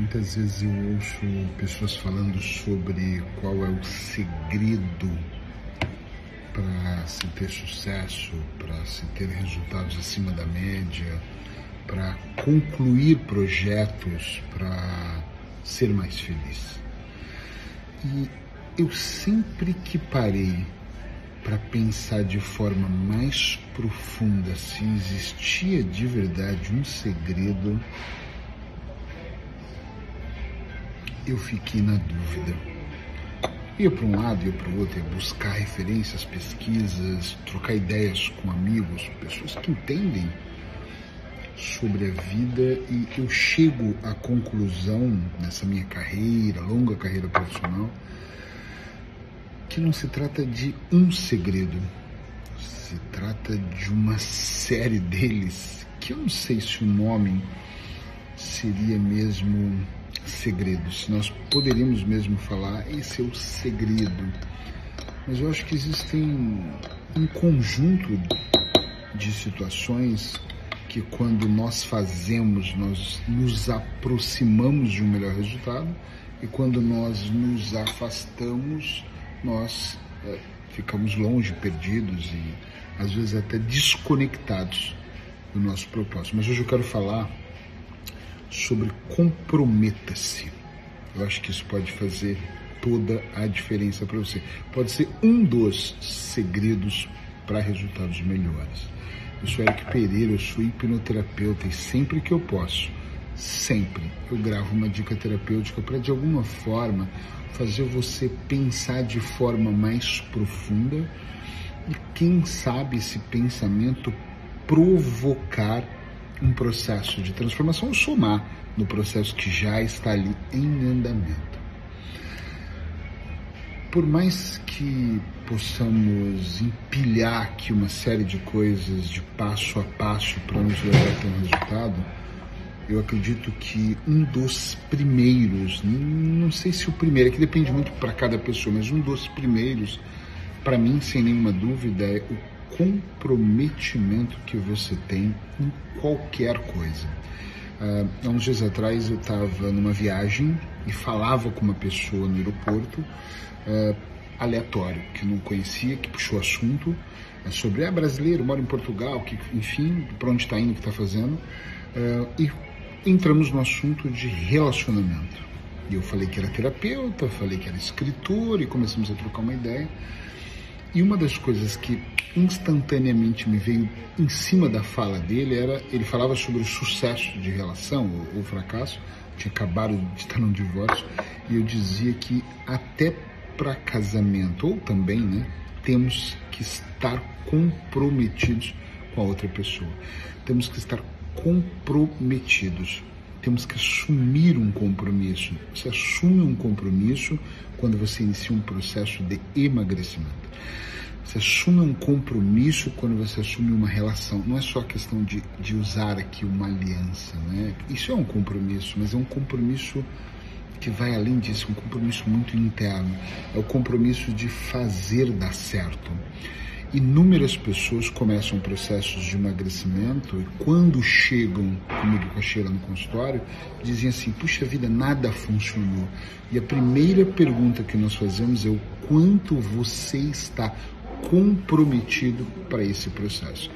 Muitas vezes eu ouço pessoas falando sobre qual é o segredo para se ter sucesso, para se ter resultados acima da média, para concluir projetos, para ser mais feliz. E eu sempre que parei para pensar de forma mais profunda se existia de verdade um segredo, eu fiquei na dúvida. Ia para um lado, ia para o outro, ia buscar referências, pesquisas, trocar ideias com amigos, pessoas que entendem sobre a vida e eu chego à conclusão nessa minha carreira, longa carreira profissional, que não se trata de um segredo, se trata de uma série deles, que eu não sei se o nome seria mesmo segredo, se nós poderíamos mesmo falar, esse é o segredo. Mas eu acho que existem um conjunto de situações que quando nós fazemos, nós nos aproximamos de um melhor resultado e quando nós nos afastamos, nós é, ficamos longe, perdidos e às vezes até desconectados do nosso propósito. Mas hoje eu quero falar sobre comprometa-se. Eu acho que isso pode fazer toda a diferença para você. Pode ser um dos segredos para resultados melhores. Eu sou Eric Pereira, eu sou hipnoterapeuta e sempre que eu posso, sempre eu gravo uma dica terapêutica para de alguma forma fazer você pensar de forma mais profunda e quem sabe esse pensamento provocar um processo de transformação somar no processo que já está ali em andamento. Por mais que possamos empilhar aqui uma série de coisas de passo a passo para nos levar até um resultado, eu acredito que um dos primeiros, não sei se o primeiro, é que depende muito para cada pessoa, mas um dos primeiros, para mim, sem nenhuma dúvida, é o comprometimento que você tem em qualquer coisa. Uh, há uns dias atrás eu estava numa viagem e falava com uma pessoa no aeroporto, uh, aleatório, que não conhecia, que puxou assunto uh, sobre, é brasileiro, mora em Portugal, que, enfim, para onde está indo, o que está fazendo, e entramos no assunto de relacionamento. E eu falei que era terapeuta, falei que era escritor e começamos a trocar uma ideia. E uma das coisas que instantaneamente me veio em cima da fala dele era ele falava sobre o sucesso de relação ou, fracasso. Tinha acabado de estar num divórcio e eu dizia que até para casamento ou também, né, temos que estar comprometidos com a outra pessoa. Temos que estar comprometidos. Temos que assumir um compromisso. Você assume um compromisso quando você inicia um processo de emagrecimento. Você assume um compromisso quando você assume uma relação. Não é só questão de, de usar aqui uma aliança, né? Isso é um compromisso, mas é um compromisso que vai além disso, um compromisso muito interno. É o compromisso de fazer dar certo. Inúmeras pessoas começam processos de emagrecimento e quando chegam comigo com a Sheila no consultório, dizem assim, puxa vida, nada funcionou. E a primeira pergunta que nós fazemos é o quanto você está comprometido para esse processo.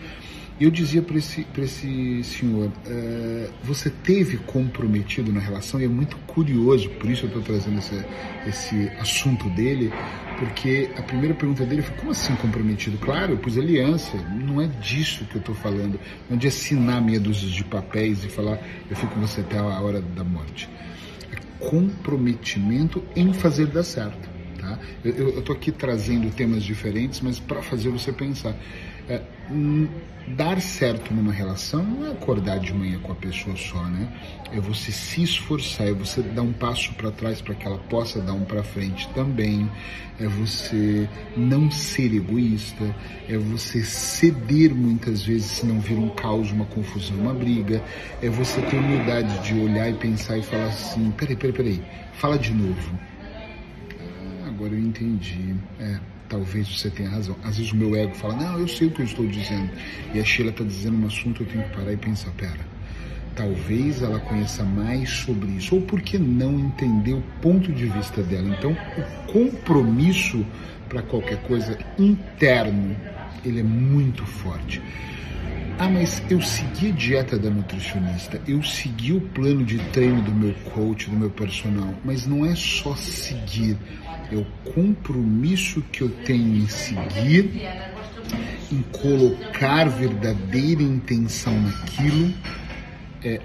Eu dizia para esse, esse senhor, uh, você teve comprometido na relação, e é muito curioso, por isso eu estou trazendo esse, esse assunto dele, porque a primeira pergunta dele foi: como assim comprometido? Claro, eu pus aliança, não é disso que eu estou falando, não é de assinar meia dúzia de papéis e falar eu fico com você até a hora da morte. É comprometimento em fazer dar certo. Tá? Eu estou aqui trazendo temas diferentes, mas para fazer você pensar. É, dar certo numa relação não é acordar de manhã com a pessoa só, né? É você se esforçar, é você dar um passo para trás para que ela possa dar um para frente também. É você não ser egoísta, é você ceder muitas vezes se não vir um caos, uma confusão, uma briga. É você ter humildade de olhar e pensar e falar assim: peraí, peraí, peraí, fala de novo. Agora eu entendi. É talvez você tenha razão. Às vezes o meu ego fala, não, eu sei o que eu estou dizendo. E a Sheila está dizendo um assunto, eu tenho que parar e pensar, pera, talvez ela conheça mais sobre isso, ou por que não entender o ponto de vista dela. Então, o compromisso para qualquer coisa interno, ele é muito forte. Ah, mas eu segui a dieta da nutricionista, eu segui o plano de treino do meu coach, do meu personal, mas não é só seguir, é o compromisso que eu tenho em seguir, em colocar verdadeira intenção naquilo, é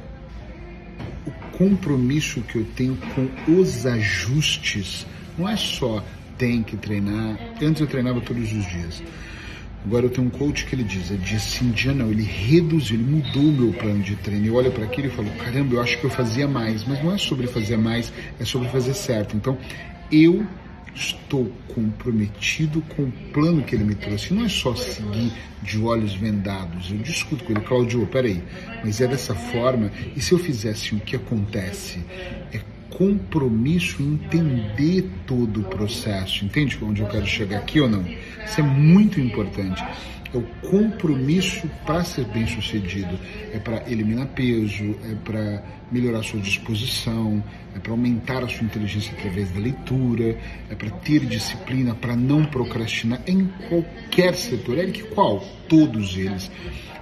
o compromisso que eu tenho com os ajustes. Não é só tem que treinar, antes eu treinava todos os dias Agora eu tenho um coach que ele diz, ele diz assim, dia não, ele reduziu, ele mudou o meu plano de treino. Eu olho para aquilo e falo, caramba, eu acho que eu fazia mais, mas não é sobre fazer mais, é sobre fazer certo. Então, eu estou comprometido com o plano que ele me trouxe. Não é só seguir de olhos vendados. Eu discuto com ele, Claudio, peraí, mas é dessa forma, e se eu fizesse o que acontece? É compromisso em entender todo o processo. Entende onde eu quero chegar aqui ou não? Isso é muito importante. É o compromisso para ser bem sucedido. É para eliminar peso, é para melhorar sua disposição, é para aumentar a sua inteligência através da leitura, é para ter disciplina, para não procrastinar em qualquer setor. É que qual? Todos eles,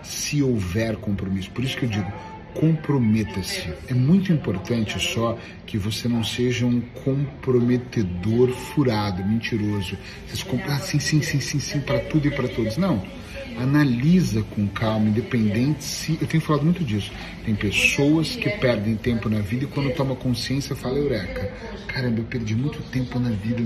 se houver compromisso. Por isso que eu digo, comprometa-se. É muito importante só que você não seja um comprometedor furado, mentiroso. Vocês compram, ah, sim, sim, sim, sim, sim, para tudo e para todos. Não. Analisa com calma, independente se. Eu tenho falado muito disso. Tem pessoas que perdem tempo na vida e quando toma consciência fala, Eureka, caramba, eu perdi muito tempo na vida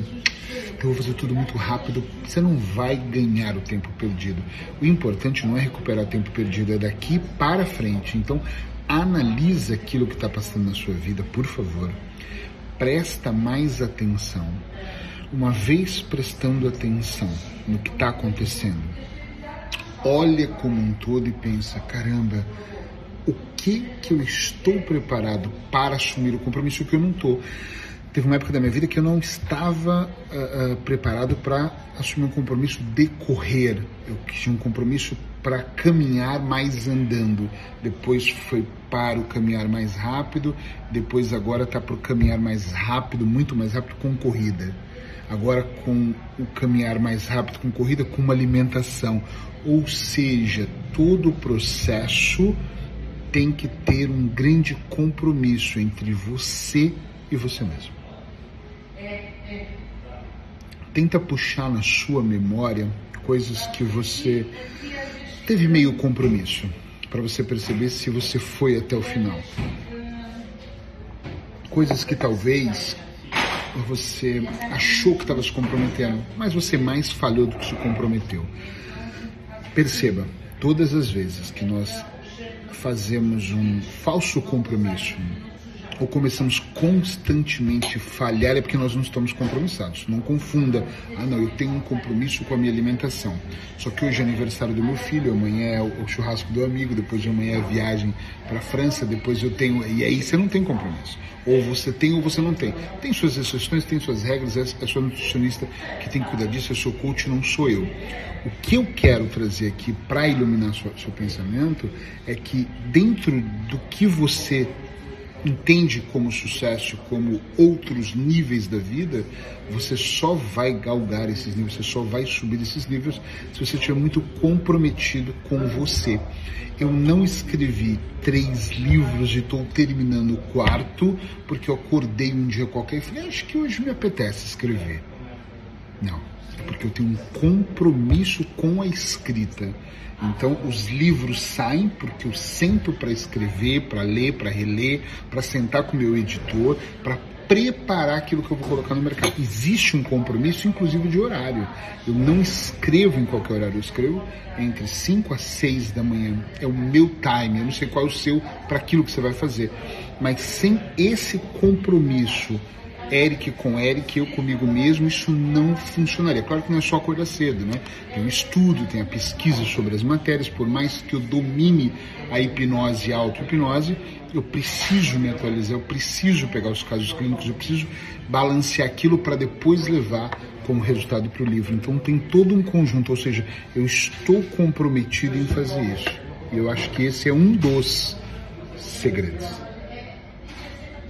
eu vou fazer tudo muito rápido. Você não vai ganhar o tempo perdido. O importante não é recuperar o tempo perdido, é daqui para frente. Então, analisa aquilo que está passando na sua vida, por favor. Presta mais atenção. Uma vez prestando atenção no que está acontecendo, olha como um todo e pensa: caramba, o que que eu estou preparado para assumir o compromisso que eu não estou? Teve uma época da minha vida que eu não estava uh, uh, preparado para assumir um compromisso de correr. Eu tinha um compromisso para caminhar mais andando. Depois foi para o caminhar mais rápido. Depois agora está para o caminhar mais rápido, muito mais rápido com corrida. Agora com o caminhar mais rápido com corrida, com uma alimentação. Ou seja, todo o processo tem que ter um grande compromisso entre você e você mesmo. Tenta puxar na sua memória coisas que você teve meio compromisso, para você perceber se você foi até o final. Coisas que talvez você achou que estava se comprometendo, mas você mais falhou do que se comprometeu. Perceba, todas as vezes que nós fazemos um falso compromisso, ou começamos constantemente a falhar é porque nós não estamos compromissados. Não confunda, ah não, eu tenho um compromisso com a minha alimentação. Só que hoje é aniversário do meu filho, amanhã é o churrasco do amigo, depois de amanhã é a viagem para a França, depois eu tenho. E aí você não tem compromisso. Ou você tem ou você não tem. Tem suas exceções, tem suas regras, é a sua nutricionista que tem que cuidar disso, é seu coach, não sou eu. O que eu quero trazer aqui para iluminar seu, seu pensamento é que dentro do que você entende como sucesso como outros níveis da vida, você só vai galgar esses níveis, você só vai subir esses níveis se você estiver muito comprometido com você. Eu não escrevi três livros e estou terminando o quarto porque eu acordei um dia qualquer e falei, acho que hoje me apetece escrever. Não, é porque eu tenho um compromisso com a escrita. Então, os livros saem porque eu sento para escrever, para ler, para reler, para sentar com o meu editor, para preparar aquilo que eu vou colocar no mercado. Existe um compromisso, inclusive de horário. Eu não escrevo em qualquer horário, eu escrevo entre 5 a 6 da manhã. É o meu time, eu não sei qual é o seu para aquilo que você vai fazer. Mas sem esse compromisso Eric com Eric, eu comigo mesmo, isso não funcionaria. Claro que não é só acordar cedo, né? Tem um estudo, tem a pesquisa sobre as matérias, por mais que eu domine a hipnose e a auto-hipnose, eu preciso me atualizar, eu preciso pegar os casos clínicos, eu preciso balancear aquilo para depois levar como resultado para o livro. Então tem todo um conjunto, ou seja, eu estou comprometido em fazer isso. E eu acho que esse é um dos segredos.